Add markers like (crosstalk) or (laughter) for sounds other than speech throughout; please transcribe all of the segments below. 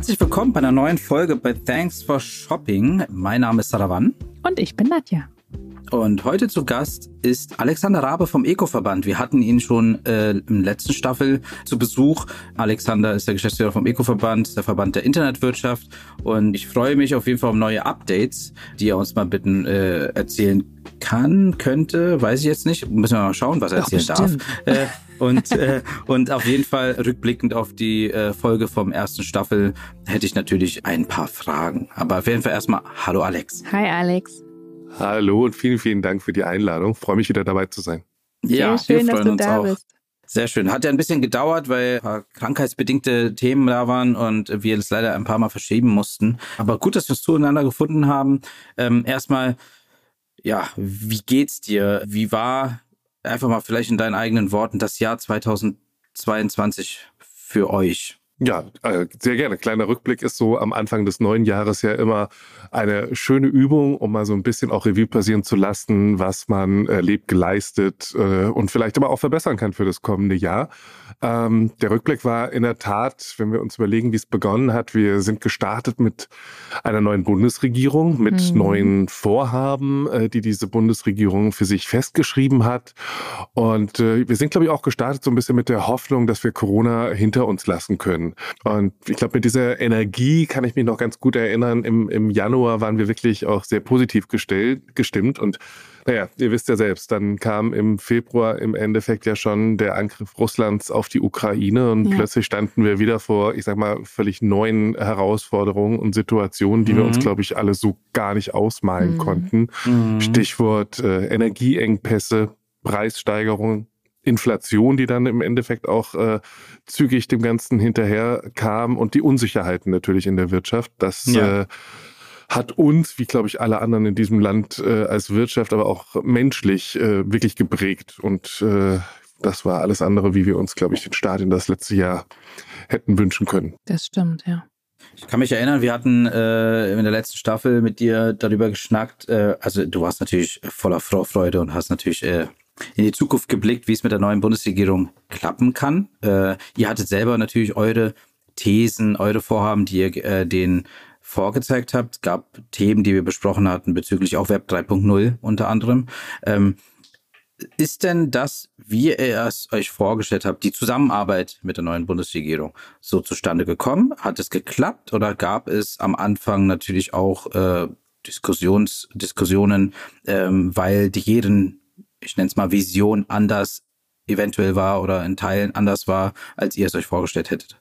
Herzlich willkommen bei einer neuen Folge bei Thanks for Shopping. Mein Name ist Saravan. Und ich bin Nadja. Und heute zu Gast ist Alexander Rabe vom Eco-Verband. Wir hatten ihn schon äh, im letzten Staffel zu Besuch. Alexander ist der Geschäftsführer vom Eco-Verband, der Verband der Internetwirtschaft. Und ich freue mich auf jeden Fall um neue Updates, die er uns mal bitten äh, erzählen kann, könnte, weiß ich jetzt nicht. Müssen wir mal schauen, was er erzählen darf. Äh, und, äh, und auf jeden Fall rückblickend auf die äh, Folge vom ersten Staffel hätte ich natürlich ein paar Fragen. Aber auf jeden Fall erstmal Hallo Alex. Hi Alex. Hallo und vielen, vielen Dank für die Einladung. Freue mich wieder dabei zu sein. Ja, Sehr schön, wir freuen dass du uns da auch. Bist. Sehr schön. Hat ja ein bisschen gedauert, weil ein paar krankheitsbedingte Themen da waren und wir das leider ein paar Mal verschieben mussten. Aber gut, dass wir es zueinander gefunden haben. Ähm, erstmal, ja, wie geht's dir? Wie war einfach mal vielleicht in deinen eigenen Worten das Jahr 2022 für euch? Ja, äh, sehr gerne. Kleiner Rückblick ist so am Anfang des neuen Jahres ja immer eine schöne Übung, um mal so ein bisschen auch Revue passieren zu lassen, was man erlebt, geleistet äh, und vielleicht aber auch verbessern kann für das kommende Jahr. Ähm, der Rückblick war in der Tat, wenn wir uns überlegen, wie es begonnen hat, wir sind gestartet mit einer neuen Bundesregierung, mit mhm. neuen Vorhaben, äh, die diese Bundesregierung für sich festgeschrieben hat. Und äh, wir sind, glaube ich, auch gestartet so ein bisschen mit der Hoffnung, dass wir Corona hinter uns lassen können. Und ich glaube, mit dieser Energie kann ich mich noch ganz gut erinnern. Im, im Januar waren wir wirklich auch sehr positiv gestellt, gestimmt und naja, ihr wisst ja selbst, dann kam im Februar im Endeffekt ja schon der Angriff Russlands auf die Ukraine und ja. plötzlich standen wir wieder vor, ich sag mal, völlig neuen Herausforderungen und Situationen, die mhm. wir uns, mhm. glaube ich, alle so gar nicht ausmalen mhm. konnten. Mhm. Stichwort äh, Energieengpässe, Preissteigerungen, Inflation, die dann im Endeffekt auch äh, zügig dem Ganzen hinterher kam und die Unsicherheiten natürlich in der Wirtschaft. Das ja. äh, hat uns, wie glaube ich alle anderen in diesem Land äh, als Wirtschaft, aber auch menschlich äh, wirklich geprägt. Und äh, das war alles andere, wie wir uns, glaube ich, den Start in das letzte Jahr hätten wünschen können. Das stimmt, ja. Ich kann mich erinnern, wir hatten äh, in der letzten Staffel mit dir darüber geschnackt. Äh, also du warst natürlich voller Vorfreude und hast natürlich äh, in die Zukunft geblickt, wie es mit der neuen Bundesregierung klappen kann. Äh, ihr hattet selber natürlich eure Thesen, eure Vorhaben, die ihr äh, den vorgezeigt habt. Es gab Themen, die wir besprochen hatten bezüglich auch Web 3.0 unter anderem. Ähm, ist denn das, wie ihr es euch vorgestellt habt, die Zusammenarbeit mit der neuen Bundesregierung so zustande gekommen? Hat es geklappt oder gab es am Anfang natürlich auch äh, Diskussions, Diskussionen, ähm, weil die jeden, ich nenne es mal Vision anders eventuell war oder in Teilen anders war, als ihr es euch vorgestellt hättet?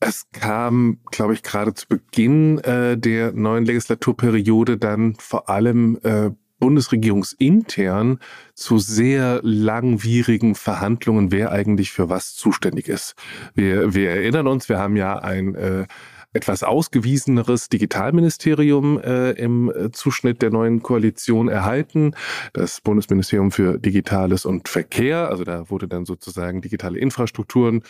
Es kam, glaube ich, gerade zu Beginn äh, der neuen Legislaturperiode dann vor allem äh, bundesregierungsintern zu sehr langwierigen Verhandlungen, wer eigentlich für was zuständig ist. Wir, wir erinnern uns, wir haben ja ein äh, etwas ausgewieseneres Digitalministerium äh, im äh, Zuschnitt der neuen Koalition erhalten. Das Bundesministerium für Digitales und Verkehr. Also da wurde dann sozusagen digitale Infrastrukturen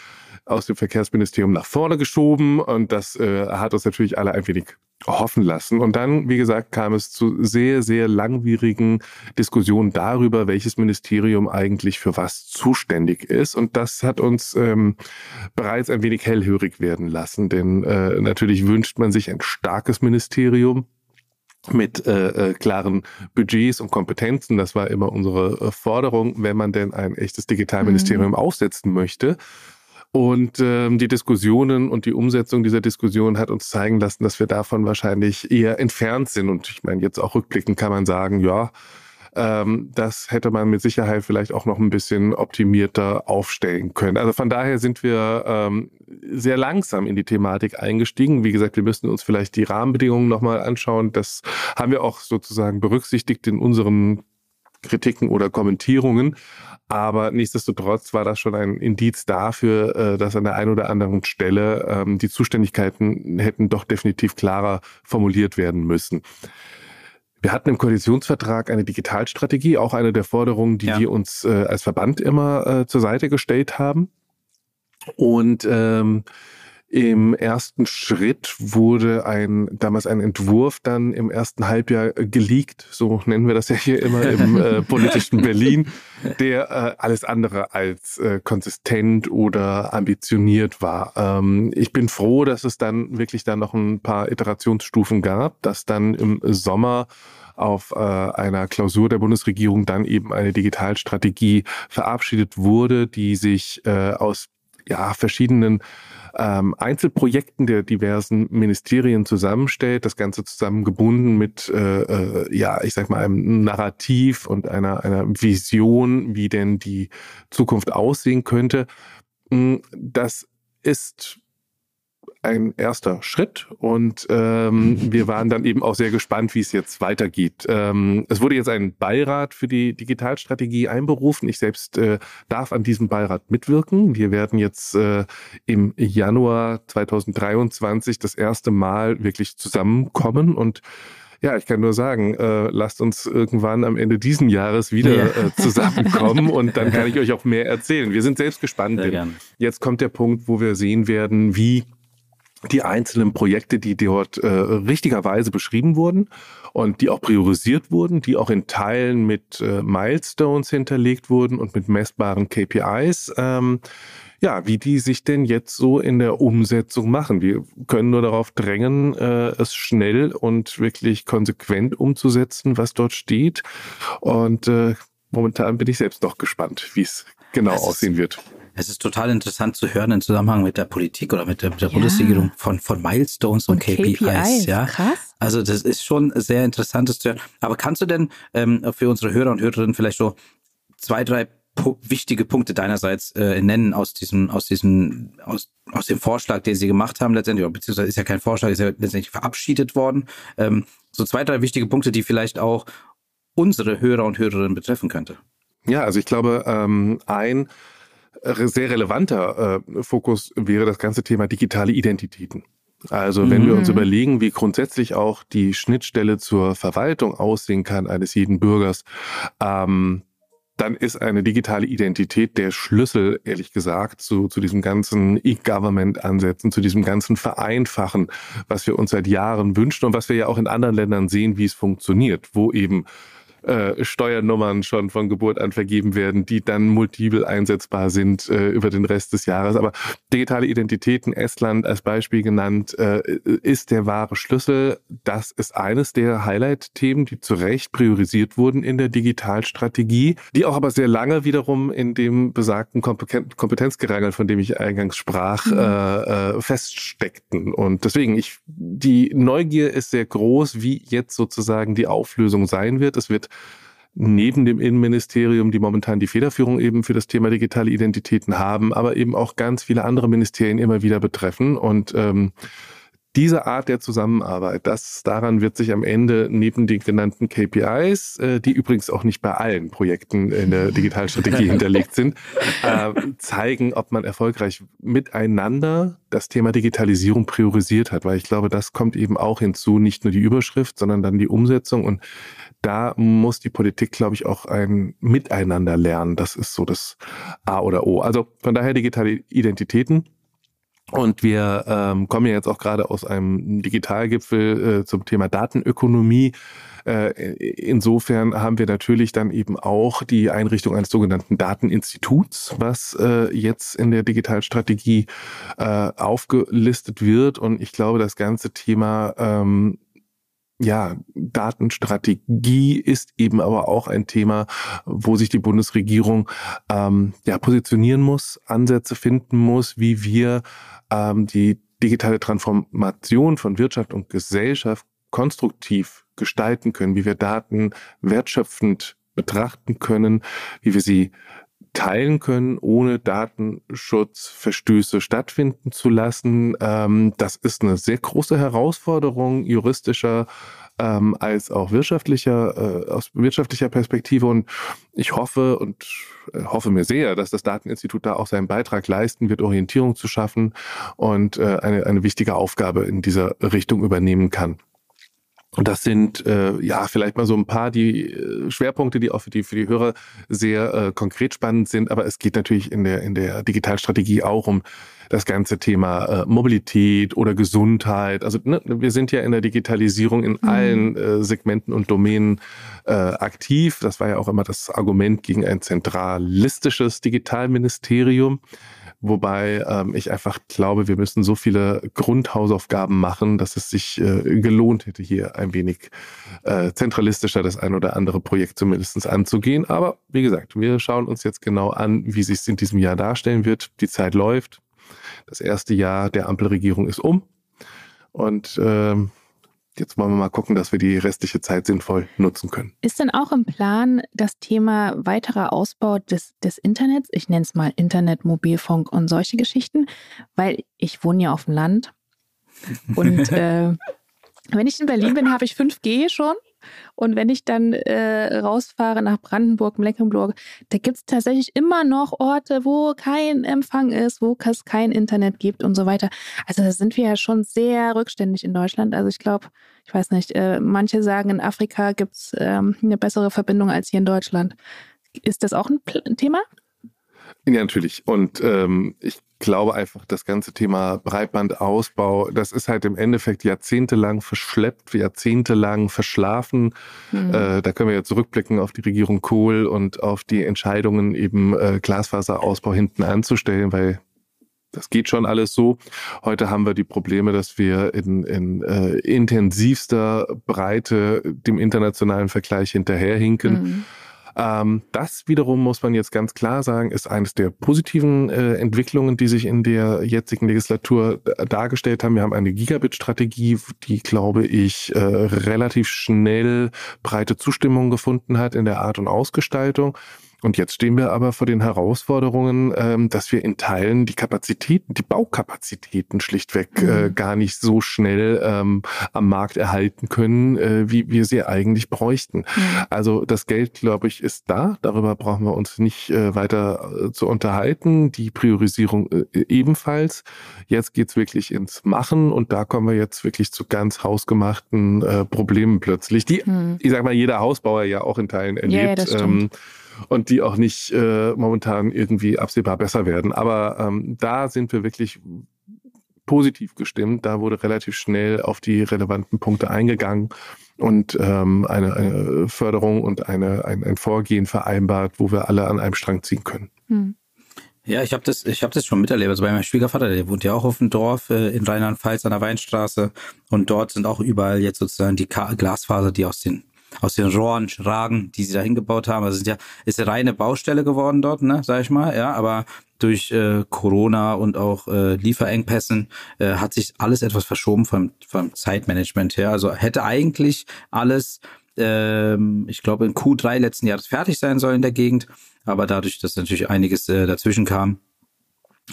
aus dem Verkehrsministerium nach vorne geschoben und das äh, hat uns natürlich alle ein wenig hoffen lassen. Und dann, wie gesagt, kam es zu sehr, sehr langwierigen Diskussionen darüber, welches Ministerium eigentlich für was zuständig ist. Und das hat uns ähm, bereits ein wenig hellhörig werden lassen, denn äh, natürlich wünscht man sich ein starkes Ministerium mit äh, äh, klaren Budgets und Kompetenzen. Das war immer unsere äh, Forderung, wenn man denn ein echtes Digitalministerium mhm. aufsetzen möchte. Und ähm, die Diskussionen und die Umsetzung dieser Diskussion hat uns zeigen lassen, dass wir davon wahrscheinlich eher entfernt sind. Und ich meine, jetzt auch rückblickend kann man sagen, ja, ähm, das hätte man mit Sicherheit vielleicht auch noch ein bisschen optimierter aufstellen können. Also von daher sind wir ähm, sehr langsam in die Thematik eingestiegen. Wie gesagt, wir müssen uns vielleicht die Rahmenbedingungen nochmal anschauen. Das haben wir auch sozusagen berücksichtigt in unseren Kritiken oder Kommentierungen. Aber nichtsdestotrotz war das schon ein Indiz dafür, äh, dass an der einen oder anderen Stelle ähm, die Zuständigkeiten hätten doch definitiv klarer formuliert werden müssen. Wir hatten im Koalitionsvertrag eine Digitalstrategie, auch eine der Forderungen, die ja. wir uns äh, als Verband immer äh, zur Seite gestellt haben. Und ähm, Im ersten Schritt wurde ein damals ein Entwurf dann im ersten Halbjahr geleakt, so nennen wir das ja hier immer im äh, (laughs) politischen Berlin, der äh, alles andere als äh, konsistent oder ambitioniert war. Ähm, ich bin froh, dass es dann wirklich dann noch ein paar Iterationsstufen gab, dass dann im Sommer auf äh, einer Klausur der Bundesregierung dann eben eine Digitalstrategie verabschiedet wurde, die sich äh, aus ja, verschiedenen ähm, Einzelprojekten der diversen Ministerien zusammenstellt, das Ganze zusammengebunden mit, äh, äh, ja, ich sag mal, einem Narrativ und einer, einer Vision, wie denn die Zukunft aussehen könnte. Mm, das ist ein erster Schritt und ähm, (laughs) wir waren dann eben auch sehr gespannt, wie es jetzt weitergeht. Ähm, es wurde jetzt ein Beirat für die Digitalstrategie einberufen. Ich selbst äh, darf an diesem Beirat mitwirken. Wir werden jetzt äh, im Januar 2023 das erste Mal wirklich zusammenkommen und ja, ich kann nur sagen, äh, lasst uns irgendwann am Ende diesen Jahres wieder ja. äh, zusammenkommen (laughs) und dann kann ich euch auch mehr erzählen. Wir sind selbst gespannt. Jetzt kommt der Punkt, wo wir sehen werden, wie die einzelnen Projekte, die dort äh, richtigerweise beschrieben wurden und die auch priorisiert wurden, die auch in Teilen mit äh, Milestones hinterlegt wurden und mit messbaren KPIs. Ähm, ja, wie die sich denn jetzt so in der Umsetzung machen. Wir können nur darauf drängen, äh, es schnell und wirklich konsequent umzusetzen, was dort steht. Und äh, momentan bin ich selbst noch gespannt, wie es genau aussehen wird. Es ist total interessant zu hören im Zusammenhang mit der Politik oder mit der, mit der ja. Bundesregierung von, von Milestones und, und KPIs, KPIs. Ja, krass. Also das ist schon sehr interessantes zu hören. Aber kannst du denn ähm, für unsere Hörer und Hörerinnen vielleicht so zwei, drei wichtige Punkte deinerseits äh, nennen aus diesem, aus diesem, aus, aus dem Vorschlag, den Sie gemacht haben letztendlich, beziehungsweise ist ja kein Vorschlag, ist ja letztendlich verabschiedet worden. Ähm, so zwei, drei wichtige Punkte, die vielleicht auch unsere Hörer und Hörerinnen betreffen könnte. Ja, also ich glaube, ähm, ein sehr relevanter äh, Fokus wäre das ganze Thema digitale Identitäten. Also wenn mhm. wir uns mhm. überlegen, wie grundsätzlich auch die Schnittstelle zur Verwaltung aussehen kann eines jeden Bürgers, ähm, dann ist eine digitale Identität der Schlüssel, ehrlich gesagt, zu, zu diesem ganzen E-Government-Ansätzen, zu diesem ganzen Vereinfachen, was wir uns seit Jahren wünschen und was wir ja auch in anderen Ländern sehen, wie es funktioniert, wo eben äh, Steuernummern schon von Geburt an vergeben werden, die dann multiple einsetzbar sind äh, über den Rest des Jahres. Aber digitale Identitäten, Estland als Beispiel genannt, äh, ist der wahre Schlüssel. Das ist eines der Highlight-Themen, die zu Recht priorisiert wurden in der Digitalstrategie, die auch aber sehr lange wiederum in dem besagten Kompetenzgerangel, von dem ich eingangs sprach, mhm. äh, äh, feststeckten. Und deswegen, ich, die Neugier ist sehr groß, wie jetzt sozusagen die Auflösung sein wird. Es wird neben dem Innenministerium, die momentan die Federführung eben für das Thema digitale Identitäten haben, aber eben auch ganz viele andere Ministerien immer wieder betreffen. Und ähm, diese Art der Zusammenarbeit, das daran wird sich am Ende neben den genannten KPIs, äh, die übrigens auch nicht bei allen Projekten in der Digitalstrategie (laughs) hinterlegt sind, äh, zeigen, ob man erfolgreich miteinander das Thema Digitalisierung priorisiert hat, weil ich glaube, das kommt eben auch hinzu, nicht nur die Überschrift, sondern dann die Umsetzung und da muss die Politik, glaube ich, auch ein Miteinander lernen. Das ist so das A oder O. Also von daher digitale Identitäten und wir ähm, kommen ja jetzt auch gerade aus einem Digitalgipfel äh, zum Thema Datenökonomie. Äh, insofern haben wir natürlich dann eben auch die Einrichtung eines sogenannten Dateninstituts, was äh, jetzt in der Digitalstrategie äh, aufgelistet wird. Und ich glaube, das ganze Thema ähm, ja, Datenstrategie ist eben aber auch ein Thema, wo sich die Bundesregierung ähm, ja positionieren muss, Ansätze finden muss, wie wir ähm, die digitale Transformation von Wirtschaft und Gesellschaft konstruktiv gestalten können, wie wir Daten wertschöpfend betrachten können, wie wir sie teilen können, ohne Datenschutzverstöße stattfinden zu lassen. Ähm, das ist eine sehr große Herausforderung juristischer ähm, als auch wirtschaftlicher, äh, aus wirtschaftlicher Perspektive. Und ich hoffe und äh, hoffe mir sehr, dass das Dateninstitut da auch seinen Beitrag leisten wird, Orientierung zu schaffen und äh, eine, eine wichtige Aufgabe in dieser Richtung übernehmen kann. Und das sind äh, ja vielleicht mal so ein paar die äh, Schwerpunkte, die auch für die für die Hörer sehr äh, konkret spannend sind. Aber es geht natürlich in der in der Digitalstrategie auch um das ganze Thema äh, Mobilität oder Gesundheit. Also ne, wir sind ja in der Digitalisierung in mhm. allen äh, Segmenten und Domänen äh, aktiv. Das war ja auch immer das Argument gegen ein zentralistisches Digitalministerium. Wobei ähm, ich einfach glaube, wir müssen so viele Grundhausaufgaben machen, dass es sich äh, gelohnt hätte, hier ein wenig äh, zentralistischer das ein oder andere Projekt zumindest anzugehen. Aber wie gesagt, wir schauen uns jetzt genau an, wie sich es in diesem Jahr darstellen wird. Die Zeit läuft. Das erste Jahr der Ampelregierung ist um. Und ähm, jetzt wollen wir mal gucken, dass wir die restliche Zeit sinnvoll nutzen können. Ist denn auch im Plan das Thema weiterer Ausbau des, des Internets? Ich nenne es mal Internet, Mobilfunk und solche Geschichten, weil ich wohne ja auf dem Land. Und (laughs) äh, wenn ich in Berlin bin, habe ich 5G schon. Und wenn ich dann äh, rausfahre nach Brandenburg, Mecklenburg, da gibt es tatsächlich immer noch Orte, wo kein Empfang ist, wo es kein Internet gibt und so weiter. Also da sind wir ja schon sehr rückständig in Deutschland. Also ich glaube, ich weiß nicht, äh, manche sagen, in Afrika gibt es ähm, eine bessere Verbindung als hier in Deutschland. Ist das auch ein, ein Thema? Ja, natürlich. Und ähm, ich glaube einfach, das ganze Thema Breitbandausbau, das ist halt im Endeffekt jahrzehntelang verschleppt, jahrzehntelang verschlafen. Mhm. Äh, da können wir ja zurückblicken auf die Regierung Kohl und auf die Entscheidungen, eben äh, Glasfaserausbau hinten anzustellen, weil das geht schon alles so. Heute haben wir die Probleme, dass wir in, in äh, intensivster Breite dem internationalen Vergleich hinterherhinken. Mhm. Ähm, das wiederum muss man jetzt ganz klar sagen, ist eines der positiven äh, Entwicklungen, die sich in der jetzigen Legislatur dargestellt haben. Wir haben eine Gigabit-Strategie, die, glaube ich, äh, relativ schnell breite Zustimmung gefunden hat in der Art und Ausgestaltung. Und jetzt stehen wir aber vor den Herausforderungen, ähm, dass wir in Teilen die Kapazitäten, die Baukapazitäten schlichtweg mhm. äh, gar nicht so schnell ähm, am Markt erhalten können, äh, wie wir sie eigentlich bräuchten. Mhm. Also das Geld, glaube ich, ist da. Darüber brauchen wir uns nicht äh, weiter zu unterhalten. Die Priorisierung ebenfalls. Jetzt geht's wirklich ins Machen und da kommen wir jetzt wirklich zu ganz hausgemachten Problemen plötzlich, die, mhm. ich sag mal, jeder Hausbauer ja auch in Teilen erlebt. Ja, ja, und die auch nicht äh, momentan irgendwie absehbar besser werden. Aber ähm, da sind wir wirklich positiv gestimmt. Da wurde relativ schnell auf die relevanten Punkte eingegangen und ähm, eine, eine Förderung und eine, ein, ein Vorgehen vereinbart, wo wir alle an einem Strang ziehen können. Hm. Ja, ich habe das, ich habe das schon miterlebt. Also bei meinem Schwiegervater, der wohnt ja auch auf dem Dorf äh, in Rheinland-Pfalz an der Weinstraße und dort sind auch überall jetzt sozusagen die Ka Glasfaser, die aus den aus den Rohren ragen, die sie da hingebaut haben. Also sind ja, ist eine reine Baustelle geworden dort, ne, sag ich mal, ja, aber durch äh, Corona und auch äh, Lieferengpässen äh, hat sich alles etwas verschoben vom, vom Zeitmanagement her. Also hätte eigentlich alles, ähm, ich glaube, in Q3 letzten Jahres fertig sein sollen in der Gegend, aber dadurch, dass natürlich einiges äh, dazwischen kam,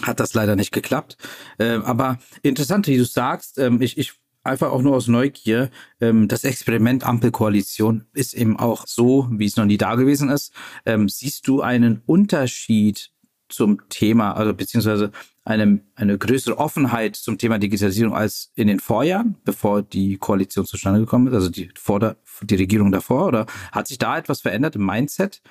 hat das leider nicht geklappt. Äh, aber interessant, wie du sagst, ähm, ich, ich einfach auch nur aus Neugier, ähm, das Experiment Ampelkoalition ist eben auch so, wie es noch nie da gewesen ist. Ähm, siehst du einen Unterschied zum Thema, also beziehungsweise eine, eine größere Offenheit zum Thema Digitalisierung als in den Vorjahren, bevor die Koalition zustande gekommen ist, also die, vor der, die Regierung davor? Oder hat sich da etwas verändert im Mindset?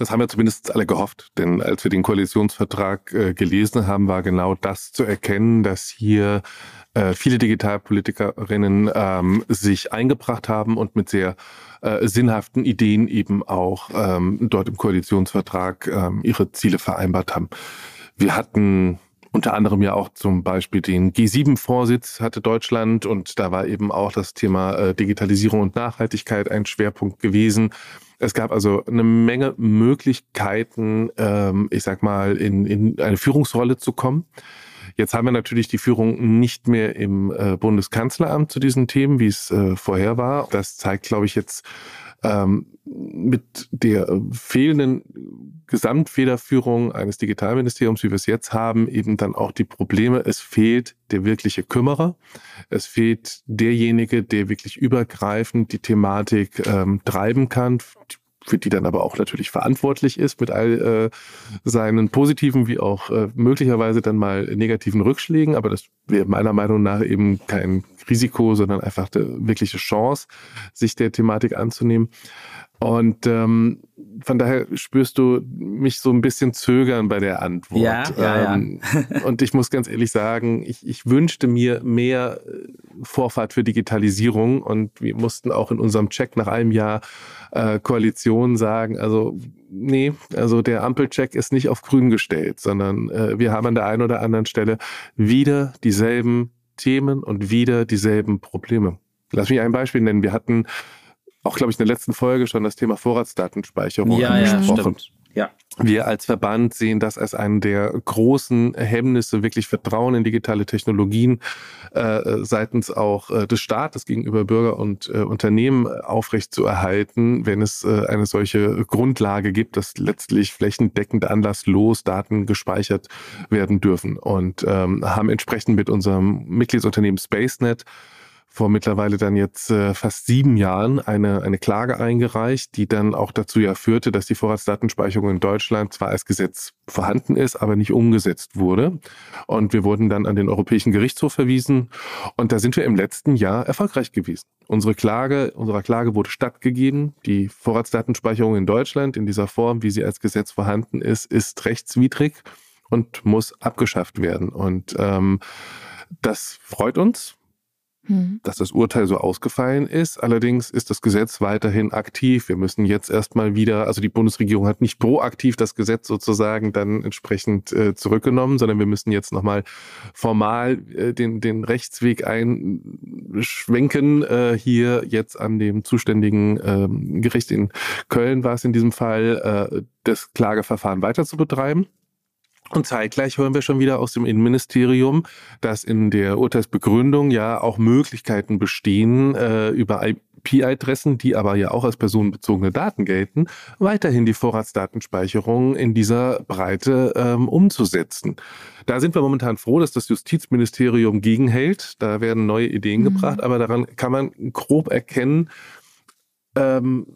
Das haben wir zumindest alle gehofft, denn als wir den Koalitionsvertrag äh, gelesen haben, war genau das zu erkennen, dass hier äh, viele Digitalpolitikerinnen ähm, sich eingebracht haben und mit sehr äh, sinnhaften Ideen eben auch ähm, dort im Koalitionsvertrag ähm, ihre Ziele vereinbart haben. Wir hatten unter anderem ja auch zum Beispiel den G7-Vorsitz hatte Deutschland und da war eben auch das Thema äh, Digitalisierung und Nachhaltigkeit ein Schwerpunkt gewesen. Es gab also eine Menge Möglichkeiten, ähm, ich sag mal, in, in eine Führungsrolle zu kommen. Jetzt haben wir natürlich die Führung nicht mehr im äh, Bundeskanzleramt zu diesen Themen, wie es äh, vorher war. Das zeigt, glaube ich, jetzt ähm, mit der fehlenden Gesamtfederführung eines Digitalministeriums, wie wir es jetzt haben, eben dann auch die Probleme. Es fehlt der wirkliche Kümmerer. Es fehlt derjenige, der wirklich übergreifend die Thematik ähm, treiben kann, für die dann aber auch natürlich verantwortlich ist mit all äh, seinen positiven wie auch äh, möglicherweise dann mal negativen Rückschlägen. Aber das wäre meiner Meinung nach eben kein Risiko, sondern einfach eine wirkliche Chance, sich der Thematik anzunehmen. Und ähm, von daher spürst du mich so ein bisschen zögern bei der Antwort. Ja, ja, ähm, ja. (laughs) und ich muss ganz ehrlich sagen, ich, ich wünschte mir mehr äh, Vorfahrt für Digitalisierung und wir mussten auch in unserem Check nach einem Jahr äh, Koalition sagen, also nee, also der Ampelcheck ist nicht auf grün gestellt, sondern äh, wir haben an der einen oder anderen Stelle wieder dieselben Themen und wieder dieselben Probleme. Lass mich ein Beispiel nennen. Wir hatten auch, glaube ich, in der letzten Folge schon das Thema Vorratsdatenspeicherung ja, angesprochen. Ja, ja. Wir als Verband sehen das als einen der großen Hemmnisse, wirklich Vertrauen in digitale Technologien äh, seitens auch äh, des Staates gegenüber Bürger und äh, Unternehmen aufrecht zu erhalten, wenn es äh, eine solche Grundlage gibt, dass letztlich flächendeckend anlasslos Daten gespeichert werden dürfen. Und ähm, haben entsprechend mit unserem Mitgliedsunternehmen SpaceNet vor mittlerweile dann jetzt äh, fast sieben Jahren eine, eine Klage eingereicht, die dann auch dazu ja führte, dass die Vorratsdatenspeicherung in Deutschland zwar als Gesetz vorhanden ist, aber nicht umgesetzt wurde. Und wir wurden dann an den Europäischen Gerichtshof verwiesen. Und da sind wir im letzten Jahr erfolgreich gewesen. Unsere Klage, unserer Klage wurde stattgegeben. Die Vorratsdatenspeicherung in Deutschland in dieser Form, wie sie als Gesetz vorhanden ist, ist rechtswidrig und muss abgeschafft werden. Und ähm, das freut uns hm. dass das Urteil so ausgefallen ist. Allerdings ist das Gesetz weiterhin aktiv. Wir müssen jetzt erstmal wieder, also die Bundesregierung hat nicht proaktiv das Gesetz sozusagen dann entsprechend äh, zurückgenommen, sondern wir müssen jetzt nochmal formal äh, den, den Rechtsweg einschwenken. Äh, hier jetzt an dem zuständigen äh, Gericht in Köln war es in diesem Fall, äh, das Klageverfahren weiter zu betreiben. Und zeitgleich hören wir schon wieder aus dem Innenministerium, dass in der Urteilsbegründung ja auch Möglichkeiten bestehen, äh, über IP-Adressen, die aber ja auch als personenbezogene Daten gelten, weiterhin die Vorratsdatenspeicherung in dieser Breite ähm, umzusetzen. Da sind wir momentan froh, dass das Justizministerium gegenhält. Da werden neue Ideen mhm. gebracht, aber daran kann man grob erkennen, ähm,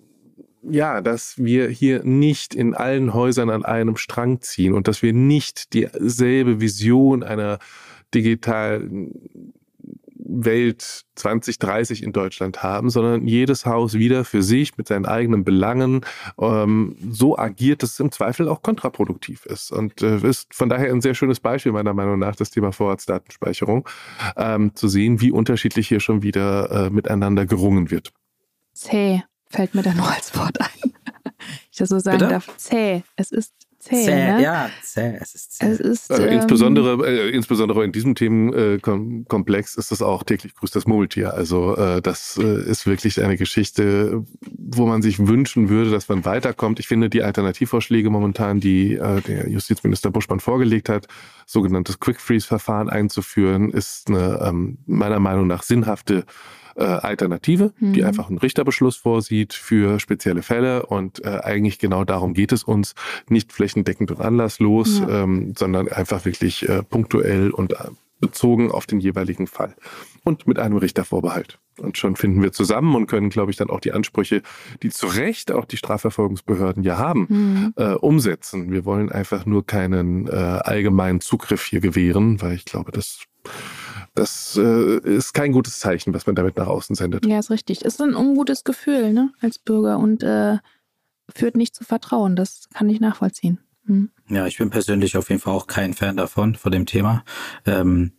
ja, dass wir hier nicht in allen Häusern an einem Strang ziehen und dass wir nicht dieselbe Vision einer digitalen Welt 2030 in Deutschland haben, sondern jedes Haus wieder für sich mit seinen eigenen Belangen ähm, so agiert, dass es im Zweifel auch kontraproduktiv ist. Und äh, ist von daher ein sehr schönes Beispiel meiner Meinung nach, das Thema Vorratsdatenspeicherung, ähm, zu sehen, wie unterschiedlich hier schon wieder äh, miteinander gerungen wird. Zäh fällt mir da nur als Wort ein. (laughs) ich das so sagen Bitte? darf. Zäh. Es ist zäh. Zäh, ne? ja, zäh. Es ist zäh. Es ist, also ähm, insbesondere, äh, insbesondere in diesem Themenkomplex ist das auch täglich grüßt das Murmeltier. Also äh, das äh, ist wirklich eine Geschichte, wo man sich wünschen würde, dass man weiterkommt. Ich finde die Alternativvorschläge momentan, die äh, der Justizminister Buschmann vorgelegt hat, sogenanntes Quick Freeze Verfahren einzuführen, ist eine ähm, meiner Meinung nach sinnhafte äh, Alternative, mhm. die einfach einen Richterbeschluss vorsieht für spezielle Fälle. Und äh, eigentlich genau darum geht es uns, nicht flächendeckend und anlasslos, ja. ähm, sondern einfach wirklich äh, punktuell und äh, bezogen auf den jeweiligen Fall. Und mit einem Richtervorbehalt. Und schon finden wir zusammen und können, glaube ich, dann auch die Ansprüche, die zu Recht auch die Strafverfolgungsbehörden ja haben, mhm. äh, umsetzen. Wir wollen einfach nur keinen äh, allgemeinen Zugriff hier gewähren, weil ich glaube, das das äh, ist kein gutes Zeichen, was man damit nach außen sendet. Ja, ist richtig. Ist ein ungutes Gefühl, ne, als Bürger und äh, führt nicht zu Vertrauen. Das kann ich nachvollziehen. Hm. Ja, ich bin persönlich auf jeden Fall auch kein Fan davon, von dem Thema. Ähm,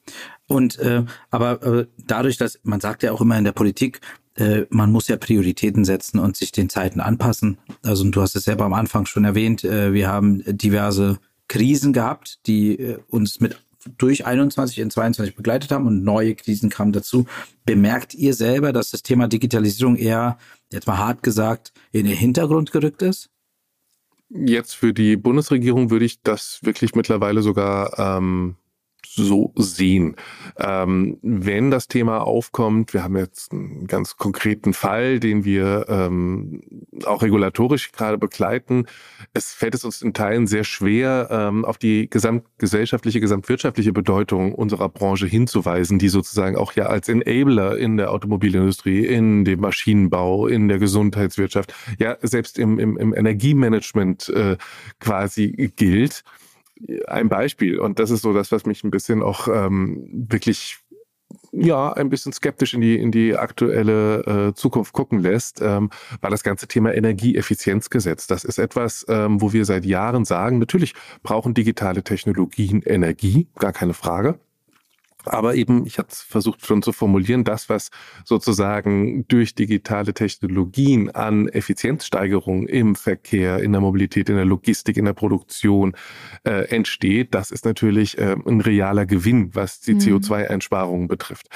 und äh, aber äh, dadurch, dass man sagt ja auch immer in der Politik, äh, man muss ja Prioritäten setzen und sich den Zeiten anpassen. Also du hast es selber am Anfang schon erwähnt, äh, wir haben diverse Krisen gehabt, die äh, uns mit durch 21 in 22 begleitet haben und neue Krisen kamen dazu. Bemerkt ihr selber, dass das Thema Digitalisierung eher, jetzt mal hart gesagt, in den Hintergrund gerückt ist? Jetzt für die Bundesregierung würde ich das wirklich mittlerweile sogar ähm, so sehen. Ähm, wenn das Thema aufkommt, wir haben jetzt einen ganz konkreten Fall, den wir ähm, auch regulatorisch gerade begleiten. Es fällt es uns in Teilen sehr schwer, ähm, auf die gesamtgesellschaftliche, gesamtwirtschaftliche Bedeutung unserer Branche hinzuweisen, die sozusagen auch ja als Enabler in der Automobilindustrie, in dem Maschinenbau, in der Gesundheitswirtschaft, ja selbst im, im, im Energiemanagement äh, quasi gilt ein Beispiel. Und das ist so das, was mich ein bisschen auch ähm, wirklich ja, ein bisschen skeptisch in die, in die aktuelle äh, Zukunft gucken lässt, ähm, war das ganze Thema Energieeffizienzgesetz. Das ist etwas, ähm, wo wir seit Jahren sagen, natürlich brauchen digitale Technologien Energie, gar keine Frage. Aber eben, ich hatte es versucht schon zu formulieren, das, was sozusagen durch digitale Technologien an Effizienzsteigerung im Verkehr, in der Mobilität, in der Logistik, in der Produktion äh, entsteht, das ist natürlich äh, ein realer Gewinn, was die mhm. CO2-Einsparungen betrifft.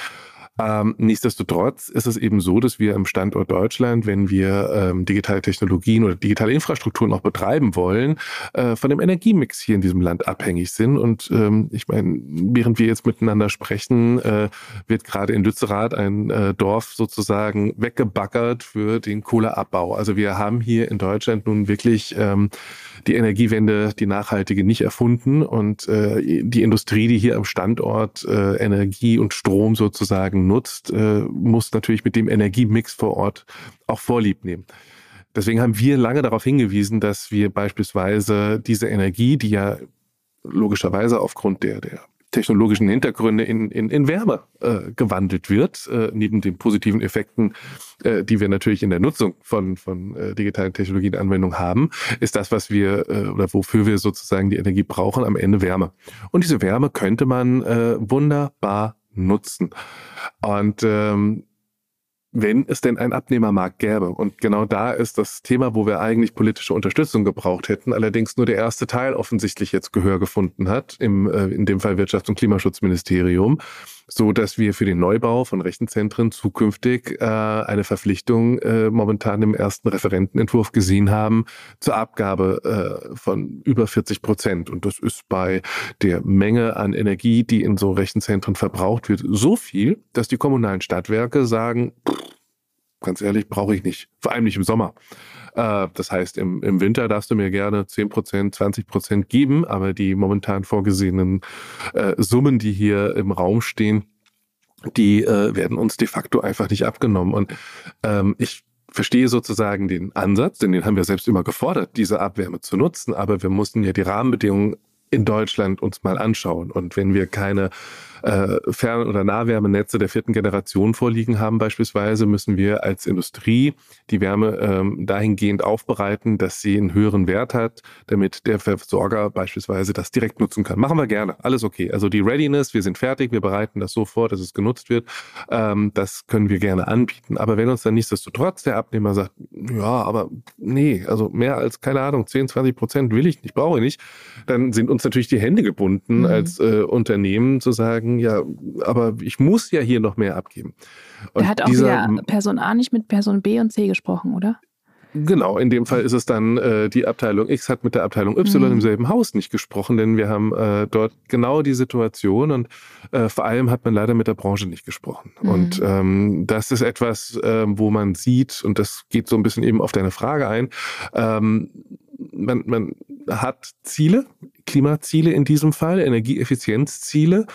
Ähm, nichtsdestotrotz ist es eben so, dass wir im Standort Deutschland, wenn wir ähm, digitale Technologien oder digitale Infrastrukturen auch betreiben wollen, äh, von dem Energiemix hier in diesem Land abhängig sind. Und ähm, ich meine, während wir jetzt miteinander sprechen, äh, wird gerade in Lützerath ein äh, Dorf sozusagen weggebaggert für den Kohleabbau. Also wir haben hier in Deutschland nun wirklich ähm, die Energiewende, die nachhaltige, nicht erfunden. Und äh, die Industrie, die hier am Standort äh, Energie und Strom sozusagen nutzt, äh, muss natürlich mit dem Energiemix vor Ort auch Vorlieb nehmen. Deswegen haben wir lange darauf hingewiesen, dass wir beispielsweise diese Energie, die ja logischerweise aufgrund der, der technologischen Hintergründe in, in, in Wärme äh, gewandelt wird, äh, neben den positiven Effekten, äh, die wir natürlich in der Nutzung von, von äh, digitalen Technologien Anwendung haben, ist das, was wir äh, oder wofür wir sozusagen die Energie brauchen, am Ende Wärme. Und diese Wärme könnte man äh, wunderbar nutzen. Und ähm, wenn es denn einen Abnehmermarkt gäbe. Und genau da ist das Thema, wo wir eigentlich politische Unterstützung gebraucht hätten, allerdings nur der erste Teil offensichtlich jetzt Gehör gefunden hat, im, äh, in dem Fall Wirtschafts- und Klimaschutzministerium, so dass wir für den Neubau von Rechenzentren zukünftig äh, eine Verpflichtung äh, momentan im ersten Referentenentwurf gesehen haben zur Abgabe äh, von über 40 Prozent. Und das ist bei der Menge an Energie, die in so Rechenzentren verbraucht wird, so viel, dass die kommunalen Stadtwerke sagen, pff, ganz ehrlich, brauche ich nicht. Vor allem nicht im Sommer. Äh, das heißt, im, im Winter darfst du mir gerne 10%, 20% geben, aber die momentan vorgesehenen äh, Summen, die hier im Raum stehen, die äh, werden uns de facto einfach nicht abgenommen. Und ähm, ich verstehe sozusagen den Ansatz, denn den haben wir selbst immer gefordert, diese Abwärme zu nutzen, aber wir mussten ja die Rahmenbedingungen in Deutschland uns mal anschauen. Und wenn wir keine äh, Fern- oder Nahwärmenetze der vierten Generation vorliegen haben beispielsweise, müssen wir als Industrie die Wärme ähm, dahingehend aufbereiten, dass sie einen höheren Wert hat, damit der Versorger beispielsweise das direkt nutzen kann. Machen wir gerne, alles okay. Also die Readiness, wir sind fertig, wir bereiten das so vor, dass es genutzt wird, ähm, das können wir gerne anbieten. Aber wenn uns dann nichtsdestotrotz der Abnehmer sagt, ja, aber nee, also mehr als, keine Ahnung, 10, 20 Prozent will ich nicht, brauche ich nicht, dann sind uns natürlich die Hände gebunden mhm. als äh, Unternehmen zu sagen, sagen, ja, aber ich muss ja hier noch mehr abgeben. Und da hat auch dieser, Person A nicht mit Person B und C gesprochen, oder? Genau, in dem Fall ist es dann, äh, die Abteilung X hat mit der Abteilung Y mhm. im selben Haus nicht gesprochen, denn wir haben äh, dort genau die Situation und äh, vor allem hat man leider mit der Branche nicht gesprochen. Mhm. Und ähm, das ist etwas, äh, wo man sieht, und das geht so ein bisschen eben auf deine Frage ein, ähm, man, man hat Ziele, Klimaziele in diesem Fall, Energieeffizienzziele.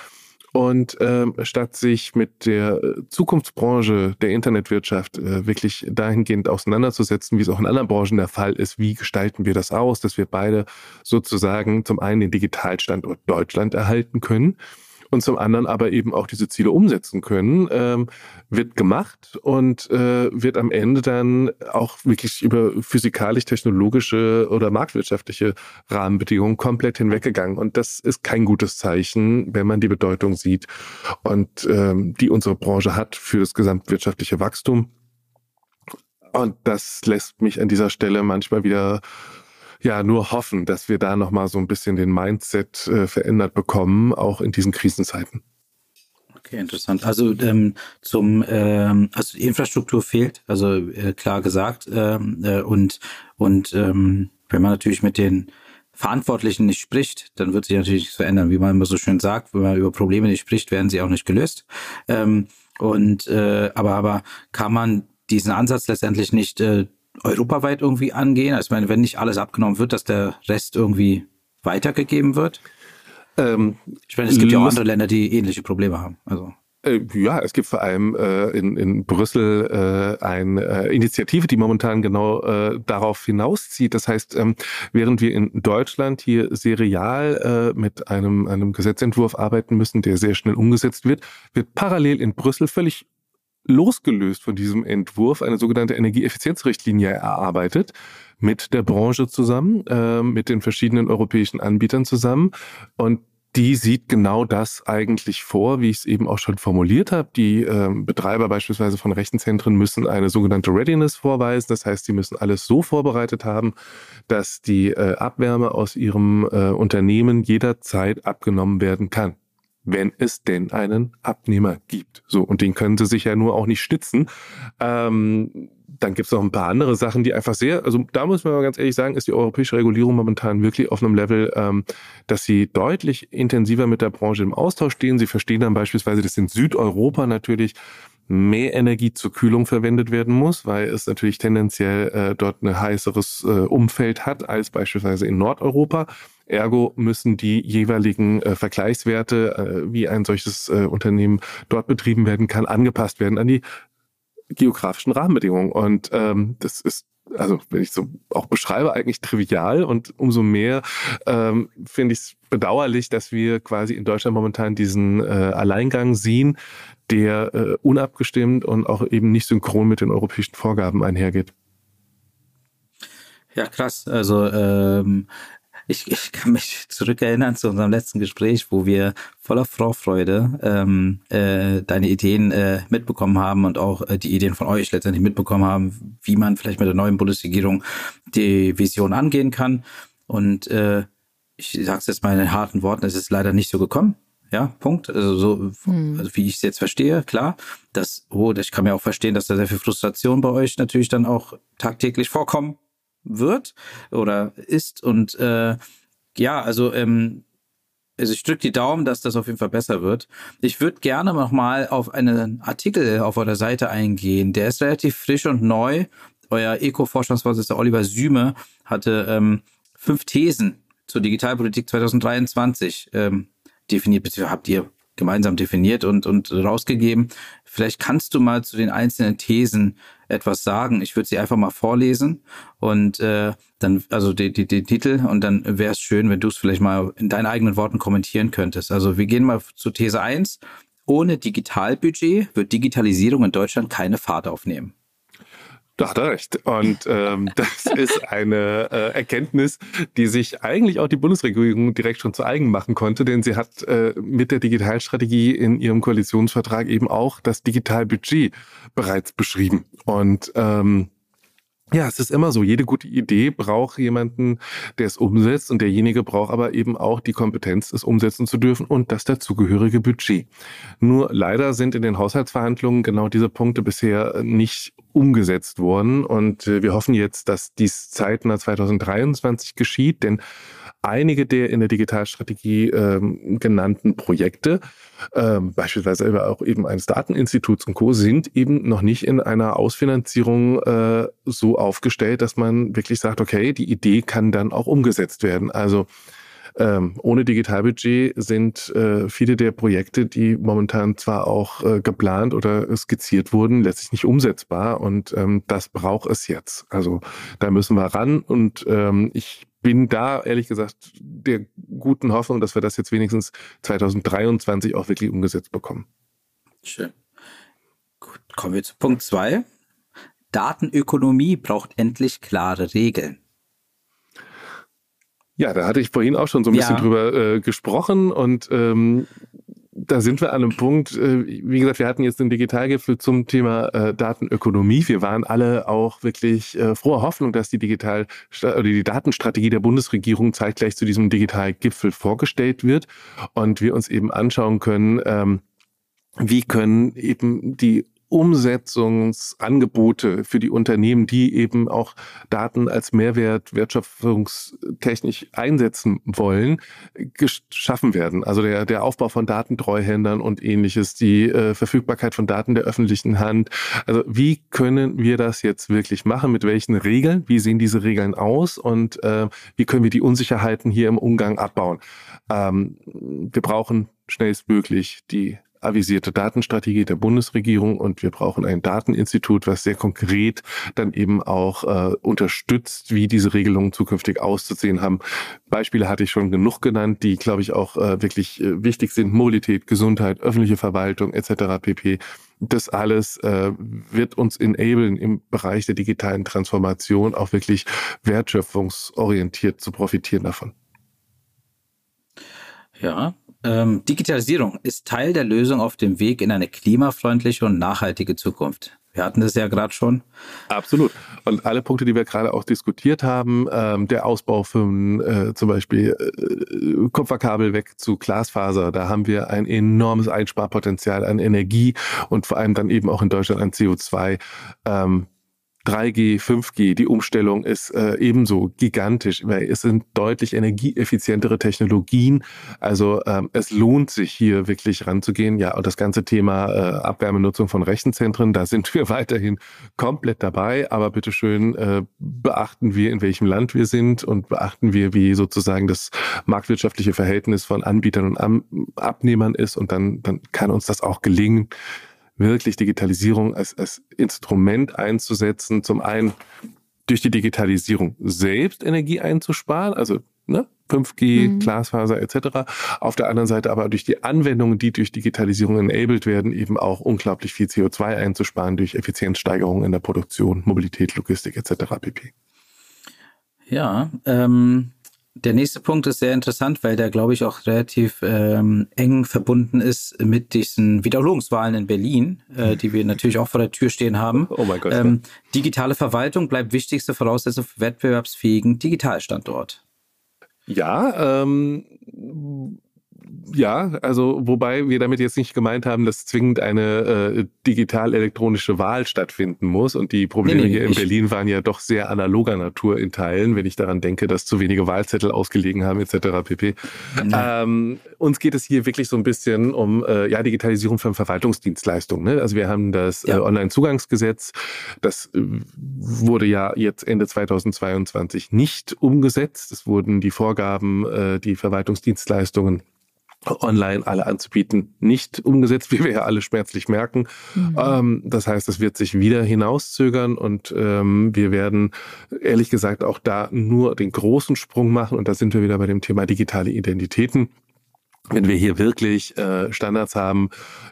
Und ähm, statt sich mit der äh, Zukunftsbranche der Internetwirtschaft äh, wirklich dahingehend auseinanderzusetzen, wie es auch in anderen Branchen der Fall ist, wie gestalten wir das aus, dass wir beide sozusagen zum einen den Digitalstandort Deutschland erhalten können und zum anderen aber eben auch diese Ziele umsetzen können, ähm, wird gemacht und äh, wird am Ende dann auch wirklich über physikalisch-technologische oder marktwirtschaftliche Rahmenbedingungen komplett hinweggegangen. Und das ist kein gutes Zeichen, wenn man die Bedeutung sieht und ähm, die unsere Branche hat für das gesamtwirtschaftliche Wachstum. Und das lässt mich an dieser Stelle manchmal wieder ja nur hoffen, dass wir da nochmal so ein bisschen den Mindset äh, verändert bekommen, auch in diesen Krisenzeiten. Okay, interessant. Also ähm, zum ähm, also die Infrastruktur fehlt, also äh, klar gesagt ähm, äh, und und ähm, wenn man natürlich mit den Verantwortlichen nicht spricht, dann wird sich natürlich nichts verändern. Wie man immer so schön sagt, wenn man über Probleme nicht spricht, werden sie auch nicht gelöst. Ähm, und äh, aber aber kann man diesen Ansatz letztendlich nicht äh, europaweit irgendwie angehen? Also ich meine, wenn nicht alles abgenommen wird, dass der Rest irgendwie weitergegeben wird? Ähm, ich meine, es gibt ja auch andere Länder, die ähnliche Probleme haben. Also äh, ja, es gibt vor allem äh, in, in Brüssel äh, eine äh, Initiative, die momentan genau äh, darauf hinauszieht. Das heißt, ähm, während wir in Deutschland hier serial äh, mit einem, einem Gesetzentwurf arbeiten müssen, der sehr schnell umgesetzt wird, wird parallel in Brüssel völlig losgelöst von diesem Entwurf eine sogenannte Energieeffizienzrichtlinie erarbeitet mit der Branche zusammen, äh, mit den verschiedenen europäischen Anbietern zusammen. Und die sieht genau das eigentlich vor, wie ich es eben auch schon formuliert habe. Die äh, Betreiber beispielsweise von Rechenzentren müssen eine sogenannte Readiness vorweisen. Das heißt, sie müssen alles so vorbereitet haben, dass die äh, Abwärme aus ihrem äh, Unternehmen jederzeit abgenommen werden kann wenn es denn einen Abnehmer gibt. So, und den können sie sich ja nur auch nicht stützen. Ähm, dann gibt es noch ein paar andere Sachen, die einfach sehr, also da muss man mal ganz ehrlich sagen, ist die europäische Regulierung momentan wirklich auf einem Level, ähm, dass sie deutlich intensiver mit der Branche im Austausch stehen. Sie verstehen dann beispielsweise, dass in Südeuropa natürlich mehr Energie zur Kühlung verwendet werden muss, weil es natürlich tendenziell äh, dort ein heißeres äh, Umfeld hat als beispielsweise in Nordeuropa. Ergo müssen die jeweiligen äh, Vergleichswerte, äh, wie ein solches äh, Unternehmen dort betrieben werden kann, angepasst werden an die geografischen Rahmenbedingungen. Und ähm, das ist also wenn ich so auch beschreibe, eigentlich trivial und umso mehr ähm, finde ich es bedauerlich, dass wir quasi in Deutschland momentan diesen äh, Alleingang sehen, der äh, unabgestimmt und auch eben nicht synchron mit den europäischen Vorgaben einhergeht. Ja, krass. Also ähm, ich, ich kann mich zurückerinnern zu unserem letzten Gespräch, wo wir voller Vorfreude ähm, äh, deine Ideen äh, mitbekommen haben und auch äh, die Ideen von euch letztendlich mitbekommen haben, wie man vielleicht mit der neuen Bundesregierung die Vision angehen kann. Und äh, ich sage es jetzt mal in harten Worten, es ist leider nicht so gekommen. Ja, Punkt. Also so, hm. also wie ich es jetzt verstehe, klar. Das, oh, ich kann mir auch verstehen, dass da sehr viel Frustration bei euch natürlich dann auch tagtäglich vorkommen wird oder ist. Und äh, ja, also ähm, also ich drücke die Daumen, dass das auf jeden Fall besser wird. Ich würde gerne nochmal auf einen Artikel auf eurer Seite eingehen. Der ist relativ frisch und neu. Euer Eco-Forschungsvorsitzender Oliver Süme hatte ähm, fünf Thesen zur Digitalpolitik 2023 ähm, definiert, beziehungsweise habt ihr gemeinsam definiert und, und rausgegeben. Vielleicht kannst du mal zu den einzelnen Thesen etwas sagen. Ich würde sie einfach mal vorlesen und äh, dann, also den die, die Titel und dann wäre es schön, wenn du es vielleicht mal in deinen eigenen Worten kommentieren könntest. Also wir gehen mal zu These 1. Ohne Digitalbudget wird Digitalisierung in Deutschland keine Fahrt aufnehmen. Da hat er recht. Und ähm, (laughs) das ist eine äh, Erkenntnis, die sich eigentlich auch die Bundesregierung direkt schon zu eigen machen konnte, denn sie hat äh, mit der Digitalstrategie in ihrem Koalitionsvertrag eben auch das Digitalbudget bereits beschrieben. Und ähm, ja, es ist immer so. Jede gute Idee braucht jemanden, der es umsetzt und derjenige braucht aber eben auch die Kompetenz, es umsetzen zu dürfen und das dazugehörige Budget. Nur leider sind in den Haushaltsverhandlungen genau diese Punkte bisher nicht umgesetzt worden und äh, wir hoffen jetzt, dass dies zeitnah 2023 geschieht, denn einige der in der Digitalstrategie ähm, genannten Projekte, ähm, beispielsweise aber auch eben eines Dateninstituts und Co., sind eben noch nicht in einer Ausfinanzierung äh, so aufgestellt, dass man wirklich sagt, okay, die Idee kann dann auch umgesetzt werden. Also ähm, ohne Digitalbudget sind äh, viele der Projekte, die momentan zwar auch äh, geplant oder skizziert wurden, letztlich nicht umsetzbar und ähm, das braucht es jetzt. Also da müssen wir ran und ähm, ich bin da ehrlich gesagt der guten Hoffnung, dass wir das jetzt wenigstens 2023 auch wirklich umgesetzt bekommen. Schön. Gut, kommen wir zu Punkt 2. Datenökonomie braucht endlich klare Regeln. Ja, da hatte ich vorhin auch schon so ein bisschen drüber äh, gesprochen und ähm, da sind wir an einem Punkt, äh, wie gesagt, wir hatten jetzt den Digitalgipfel zum Thema äh, Datenökonomie. Wir waren alle auch wirklich äh, froher Hoffnung, dass die Digital oder die Datenstrategie der Bundesregierung zeitgleich zu diesem Digitalgipfel vorgestellt wird und wir uns eben anschauen können, ähm, wie können eben die Umsetzungsangebote für die Unternehmen, die eben auch Daten als Mehrwert wertschöpfungstechnisch einsetzen wollen, geschaffen werden. Also der, der Aufbau von Datentreuhändern und ähnliches, die äh, Verfügbarkeit von Daten der öffentlichen Hand. Also wie können wir das jetzt wirklich machen? Mit welchen Regeln? Wie sehen diese Regeln aus? Und äh, wie können wir die Unsicherheiten hier im Umgang abbauen? Ähm, wir brauchen schnellstmöglich die avisierte Datenstrategie der Bundesregierung und wir brauchen ein Dateninstitut, was sehr konkret dann eben auch äh, unterstützt, wie diese Regelungen zukünftig auszusehen haben. Beispiele hatte ich schon genug genannt, die, glaube ich, auch äh, wirklich äh, wichtig sind. Mobilität, Gesundheit, öffentliche Verwaltung etc. pp. Das alles äh, wird uns enablen, im Bereich der digitalen Transformation auch wirklich wertschöpfungsorientiert zu profitieren davon. Ja, ähm, Digitalisierung ist Teil der Lösung auf dem Weg in eine klimafreundliche und nachhaltige Zukunft. Wir hatten das ja gerade schon. Absolut. Und alle Punkte, die wir gerade auch diskutiert haben, ähm, der Ausbau von äh, zum Beispiel äh, Kupferkabel weg zu Glasfaser, da haben wir ein enormes Einsparpotenzial an Energie und vor allem dann eben auch in Deutschland an CO2. Ähm, 3G, 5G, die Umstellung ist äh, ebenso gigantisch, es sind deutlich energieeffizientere Technologien. Also ähm, es lohnt sich hier wirklich ranzugehen. Ja, und das ganze Thema äh, Abwärmenutzung von Rechenzentren, da sind wir (laughs) weiterhin komplett dabei. Aber bitteschön äh, beachten wir, in welchem Land wir sind und beachten wir, wie sozusagen das marktwirtschaftliche Verhältnis von Anbietern und Abnehmern ist. Und dann, dann kann uns das auch gelingen wirklich Digitalisierung als, als Instrument einzusetzen. Zum einen durch die Digitalisierung selbst Energie einzusparen, also ne, 5G, mhm. Glasfaser etc. Auf der anderen Seite aber durch die Anwendungen, die durch Digitalisierung enabled werden, eben auch unglaublich viel CO2 einzusparen durch Effizienzsteigerungen in der Produktion, Mobilität, Logistik etc. pp. Ja, ähm, der nächste Punkt ist sehr interessant, weil der, glaube ich, auch relativ ähm, eng verbunden ist mit diesen Wiederholungswahlen in Berlin, äh, die wir natürlich auch vor der Tür stehen haben. Oh mein Gott. Ähm, digitale Verwaltung bleibt wichtigste Voraussetzung für wettbewerbsfähigen Digitalstandort. Ja, ähm, ja, also wobei wir damit jetzt nicht gemeint haben, dass zwingend eine äh, digital-elektronische Wahl stattfinden muss. Und die Probleme nee, nee, hier in Berlin waren ja doch sehr analoger Natur in Teilen, wenn ich daran denke, dass zu wenige Wahlzettel ausgelegen haben etc. pp. Ähm, uns geht es hier wirklich so ein bisschen um äh, ja Digitalisierung von Verwaltungsdienstleistungen. Ne? Also wir haben das ja. äh, Online-Zugangsgesetz, das äh, wurde ja jetzt Ende 2022 nicht umgesetzt. Es wurden die Vorgaben, äh, die Verwaltungsdienstleistungen online alle anzubieten, nicht umgesetzt, (laughs) wie wir ja alle schmerzlich merken. Mhm. Ähm, das heißt, es wird sich wieder hinauszögern und ähm, wir werden ehrlich gesagt auch da nur den großen Sprung machen und da sind wir wieder bei dem Thema digitale Identitäten. Wenn wir hier wirklich äh, Standards haben,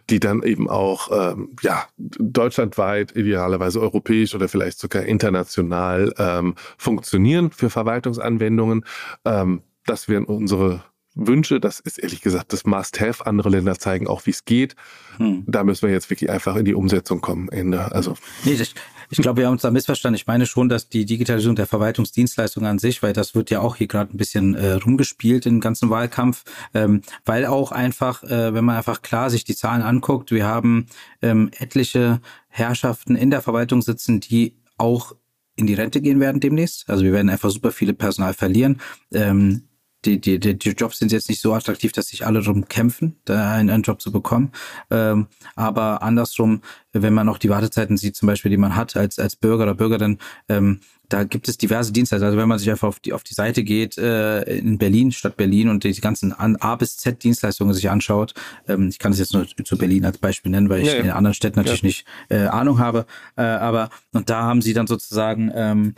die dann eben auch ähm, ja deutschlandweit, idealerweise europäisch oder vielleicht sogar international ähm, funktionieren für Verwaltungsanwendungen, ähm, das wären unsere wünsche. Das ist ehrlich gesagt das Must-Have. Andere Länder zeigen auch, wie es geht. Hm. Da müssen wir jetzt wirklich einfach in die Umsetzung kommen. Ende. Also. Nee, ich, ich glaube, wir haben uns da missverstanden. Ich meine schon, dass die Digitalisierung der Verwaltungsdienstleistungen an sich, weil das wird ja auch hier gerade ein bisschen äh, rumgespielt im ganzen Wahlkampf, ähm, weil auch einfach, äh, wenn man einfach klar sich die Zahlen anguckt, wir haben ähm, etliche Herrschaften in der Verwaltung sitzen, die auch in die Rente gehen werden demnächst. Also wir werden einfach super viele Personal verlieren. Ähm, die, die, die, die Jobs sind jetzt nicht so attraktiv, dass sich alle darum kämpfen, da einen, einen Job zu bekommen. Ähm, aber andersrum, wenn man auch die Wartezeiten sieht, zum Beispiel, die man hat als, als Bürger oder Bürgerin, ähm, da gibt es diverse Dienstleister. Also wenn man sich einfach auf die, auf die Seite geht, äh, in Berlin, Stadt Berlin und die ganzen A bis Z Dienstleistungen sich anschaut, ähm, ich kann es jetzt nur zu Berlin als Beispiel nennen, weil ich ja, ja. in anderen Städten natürlich ja. nicht äh, Ahnung habe, äh, aber und da haben sie dann sozusagen ähm,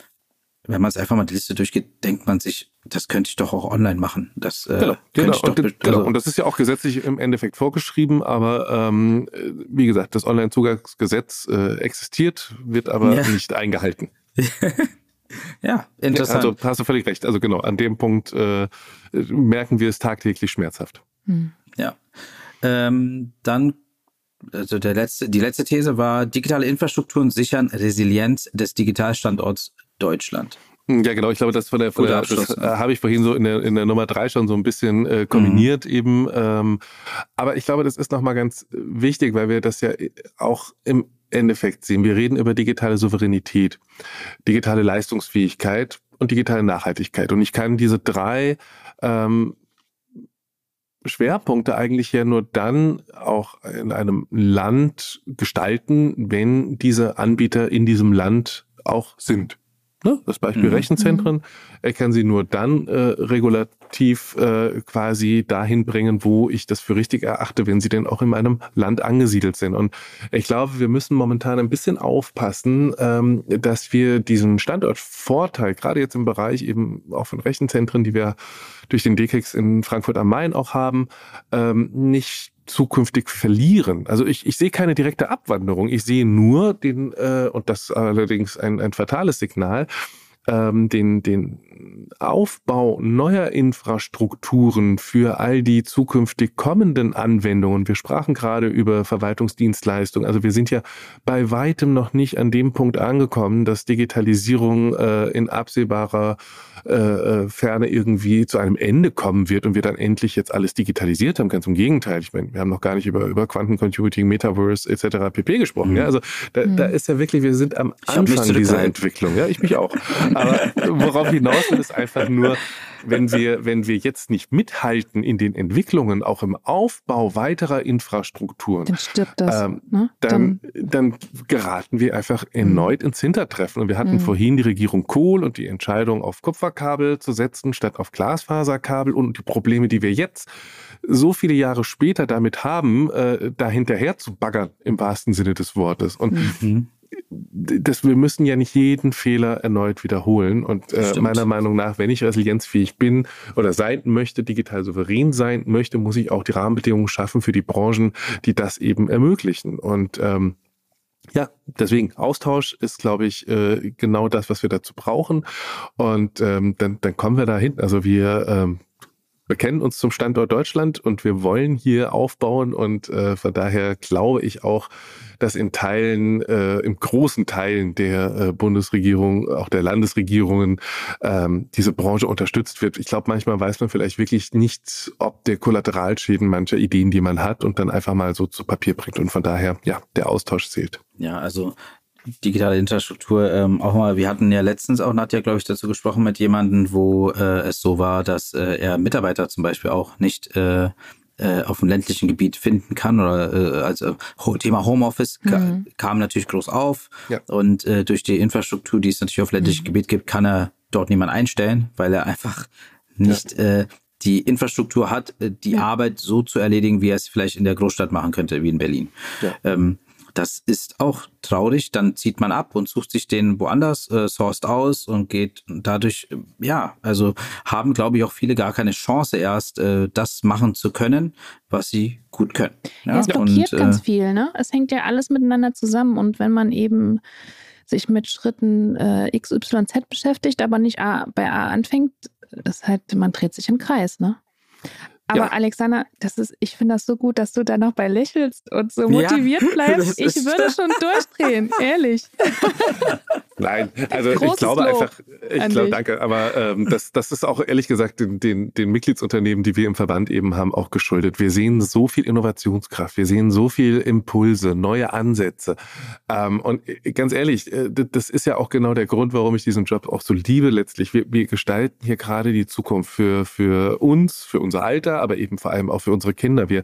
wenn man es einfach mal die Liste durchgeht, denkt man sich, das könnte ich doch auch online machen. Das, äh, genau, genau, und, genau. Also und das ist ja auch gesetzlich im Endeffekt vorgeschrieben, aber ähm, wie gesagt, das Online-Zugangsgesetz äh, existiert, wird aber ja. nicht eingehalten. (laughs) ja, interessant. Also hast du völlig recht. Also genau, an dem Punkt äh, merken wir es tagtäglich schmerzhaft. Hm. Ja. Ähm, dann also der letzte, die letzte These war, digitale Infrastrukturen sichern Resilienz des Digitalstandorts Deutschland. Hm, ja, genau. Ich glaube, das von der, von der das äh, habe ich vorhin so in der, in der Nummer drei schon so ein bisschen äh, kombiniert mhm. eben. Ähm, aber ich glaube, das ist nochmal ganz wichtig, weil wir das ja auch im Endeffekt sehen. Wir reden über digitale Souveränität, digitale Leistungsfähigkeit und digitale Nachhaltigkeit. Und ich kann diese drei ähm, Schwerpunkte eigentlich ja nur dann auch in einem Land gestalten, wenn diese Anbieter in diesem Land auch sind. Ne? Das Beispiel mhm. Rechenzentren. Er kann sie nur dann äh, regulativ äh, quasi dahin bringen, wo ich das für richtig erachte, wenn sie denn auch in meinem Land angesiedelt sind. Und ich glaube, wir müssen momentan ein bisschen aufpassen, ähm, dass wir diesen Standortvorteil, gerade jetzt im Bereich eben auch von Rechenzentren, die wir durch den DKEX in Frankfurt am Main auch haben, ähm, nicht zukünftig verlieren. Also ich, ich sehe keine direkte Abwanderung. Ich sehe nur den, äh, und das allerdings ein, ein fatales Signal, ähm, den, den Aufbau neuer Infrastrukturen für all die zukünftig kommenden Anwendungen. Wir sprachen gerade über Verwaltungsdienstleistungen. Also wir sind ja bei weitem noch nicht an dem Punkt angekommen, dass Digitalisierung äh, in absehbarer äh, äh, Ferne irgendwie zu einem Ende kommen wird und wir dann endlich jetzt alles digitalisiert haben. Ganz im Gegenteil. Ich meine, wir haben noch gar nicht über, über Quantencomputing, Metaverse etc. pp. gesprochen. Mhm. Ja, also da, mhm. da ist ja wirklich, wir sind am Anfang dieser Entwicklung. Ja, ich mich auch. (laughs) Aber worauf hinaus will, ist einfach nur, wenn wir, wenn wir jetzt nicht mithalten in den Entwicklungen, auch im Aufbau weiterer Infrastrukturen, dann stirbt das. Ähm, ne? dann, dann geraten wir einfach erneut ins Hintertreffen. Und wir hatten mhm. vorhin die Regierung Kohl und die Entscheidung, auf Kupferkabel zu setzen, statt auf Glasfaserkabel und die Probleme, die wir jetzt so viele Jahre später damit haben, äh, da hinterher zu baggern, im wahrsten Sinne des Wortes. Und mhm das, wir müssen ja nicht jeden Fehler erneut wiederholen. Und äh, meiner Meinung nach, wenn ich resilienzfähig bin oder sein möchte, digital souverän sein möchte, muss ich auch die Rahmenbedingungen schaffen für die Branchen, die das eben ermöglichen. Und ähm, ja, deswegen Austausch ist, glaube ich, äh, genau das, was wir dazu brauchen. Und ähm, dann, dann kommen wir dahin. Also wir ähm, bekennen uns zum Standort Deutschland und wir wollen hier aufbauen. Und äh, von daher glaube ich auch, dass in Teilen, äh, im großen Teilen der äh, Bundesregierung, auch der Landesregierungen, ähm, diese Branche unterstützt wird. Ich glaube, manchmal weiß man vielleicht wirklich nicht, ob der Kollateralschäden mancher Ideen, die man hat, und dann einfach mal so zu Papier bringt. Und von daher, ja, der Austausch zählt. Ja, also digitale Infrastruktur ähm, auch mal, wir hatten ja letztens auch Nadja, glaube ich, dazu gesprochen mit jemandem, wo äh, es so war, dass äh, er Mitarbeiter zum Beispiel auch nicht äh, äh, auf dem ländlichen Gebiet finden kann oder äh, also Thema Homeoffice mhm. kam natürlich groß auf ja. und äh, durch die Infrastruktur, die es natürlich auf ländlichem mhm. Gebiet gibt, kann er dort niemand einstellen, weil er einfach nicht ja. äh, die Infrastruktur hat, die ja. Arbeit so zu erledigen, wie er es vielleicht in der Großstadt machen könnte, wie in Berlin. Ähm, das ist auch traurig. Dann zieht man ab und sucht sich den woanders, äh, sourced aus und geht dadurch, äh, ja, also haben, glaube ich, auch viele gar keine Chance erst, äh, das machen zu können, was sie gut können. Ja, ja es blockiert und, ganz äh, viel, ne? Es hängt ja alles miteinander zusammen und wenn man eben sich mit Schritten äh, XYZ beschäftigt, aber nicht A, bei A anfängt, ist halt, man dreht sich im Kreis, ne? Aber ja. Alexander, das ist, ich finde das so gut, dass du da noch bei lächelst und so motiviert ja, (laughs) bleibst. Ich würde (laughs) schon durchdrehen, ehrlich. (laughs) Nein, also Großes ich glaube Lob einfach, ich glaube, danke, aber ähm, das, das ist auch ehrlich gesagt den, den, den Mitgliedsunternehmen, die wir im Verband eben haben, auch geschuldet. Wir sehen so viel Innovationskraft, wir sehen so viel Impulse, neue Ansätze. Ähm, und ganz ehrlich, äh, das ist ja auch genau der Grund, warum ich diesen Job auch so liebe letztlich. Wir, wir gestalten hier gerade die Zukunft für, für uns, für unser Alter, aber eben vor allem auch für unsere Kinder. Wir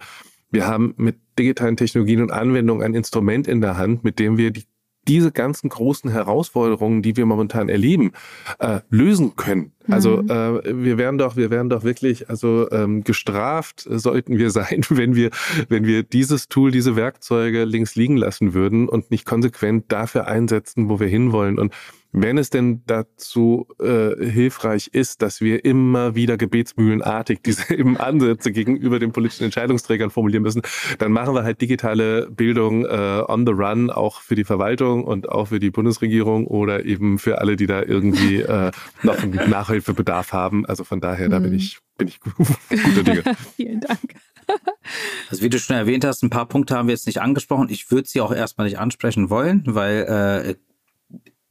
wir haben mit digitalen Technologien und Anwendungen ein Instrument in der Hand, mit dem wir die diese ganzen großen Herausforderungen, die wir momentan erleben, äh, lösen können. Also mhm. äh, wir werden doch, wir werden doch wirklich, also ähm, gestraft sollten wir sein, (laughs) wenn wir, wenn wir dieses Tool, diese Werkzeuge links liegen lassen würden und nicht konsequent dafür einsetzen, wo wir hinwollen. Und wenn es denn dazu äh, hilfreich ist, dass wir immer wieder gebetsmühlenartig (laughs) diese eben Ansätze gegenüber den politischen Entscheidungsträgern formulieren müssen, dann machen wir halt digitale Bildung äh, on the run auch für die Verwaltung und auch für die Bundesregierung oder eben für alle, die da irgendwie äh, noch einen (laughs) Nachhilfebedarf haben. Also von daher, da bin mhm. ich, bin ich (laughs) guter Dinge. Vielen Dank. Also wie du schon erwähnt hast, ein paar Punkte haben wir jetzt nicht angesprochen. Ich würde sie auch erstmal nicht ansprechen wollen, weil äh,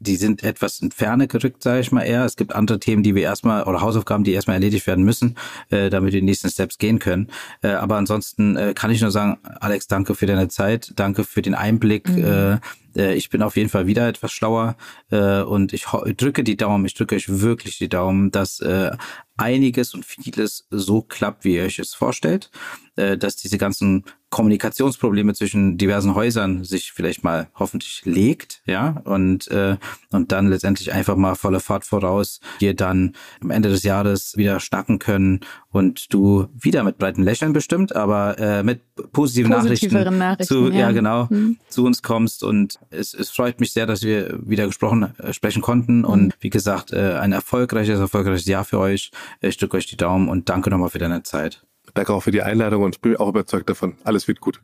die sind etwas in Ferne gerückt, sage ich mal eher. Es gibt andere Themen, die wir erstmal, oder Hausaufgaben, die erstmal erledigt werden müssen, äh, damit wir die nächsten Steps gehen können. Äh, aber ansonsten äh, kann ich nur sagen, Alex, danke für deine Zeit, danke für den Einblick. Mhm. Äh, äh ich bin auf jeden Fall wieder etwas schlauer äh, und ich drücke die Daumen, ich drücke euch wirklich die Daumen, dass äh, einiges und vieles so klappt, wie ihr euch es vorstellt, äh, dass diese ganzen Kommunikationsprobleme zwischen diversen Häusern sich vielleicht mal hoffentlich legt, ja, und, äh, und dann letztendlich einfach mal volle Fahrt voraus, wir dann am Ende des Jahres wieder schnacken können und du wieder mit breiten Lächeln bestimmt, aber äh, mit positiven Nachrichten, Nachrichten zu, ja. ja genau, mhm. zu uns kommst und es, es freut mich sehr, dass wir wieder gesprochen, äh, sprechen konnten mhm. und wie gesagt, äh, ein erfolgreiches, erfolgreiches Jahr für euch. Ich drücke euch die Daumen und danke nochmal für deine Zeit. Danke auch für die Einladung und ich bin auch überzeugt davon. Alles wird gut.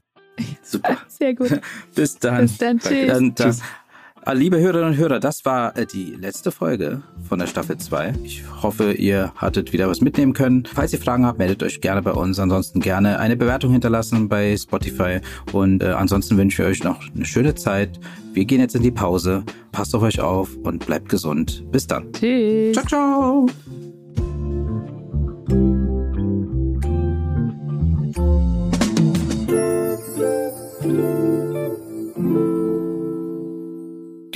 Super. (laughs) Sehr gut. Bis dann. Bis dann. Tschüss. Dann, tschüss. Ah, liebe Hörerinnen und Hörer, das war äh, die letzte Folge von der Staffel 2. Ich hoffe, ihr hattet wieder was mitnehmen können. Falls ihr Fragen habt, meldet euch gerne bei uns. Ansonsten gerne eine Bewertung hinterlassen bei Spotify. Und äh, ansonsten wünsche ich euch noch eine schöne Zeit. Wir gehen jetzt in die Pause. Passt auf euch auf und bleibt gesund. Bis dann. Tschüss. Ciao, ciao.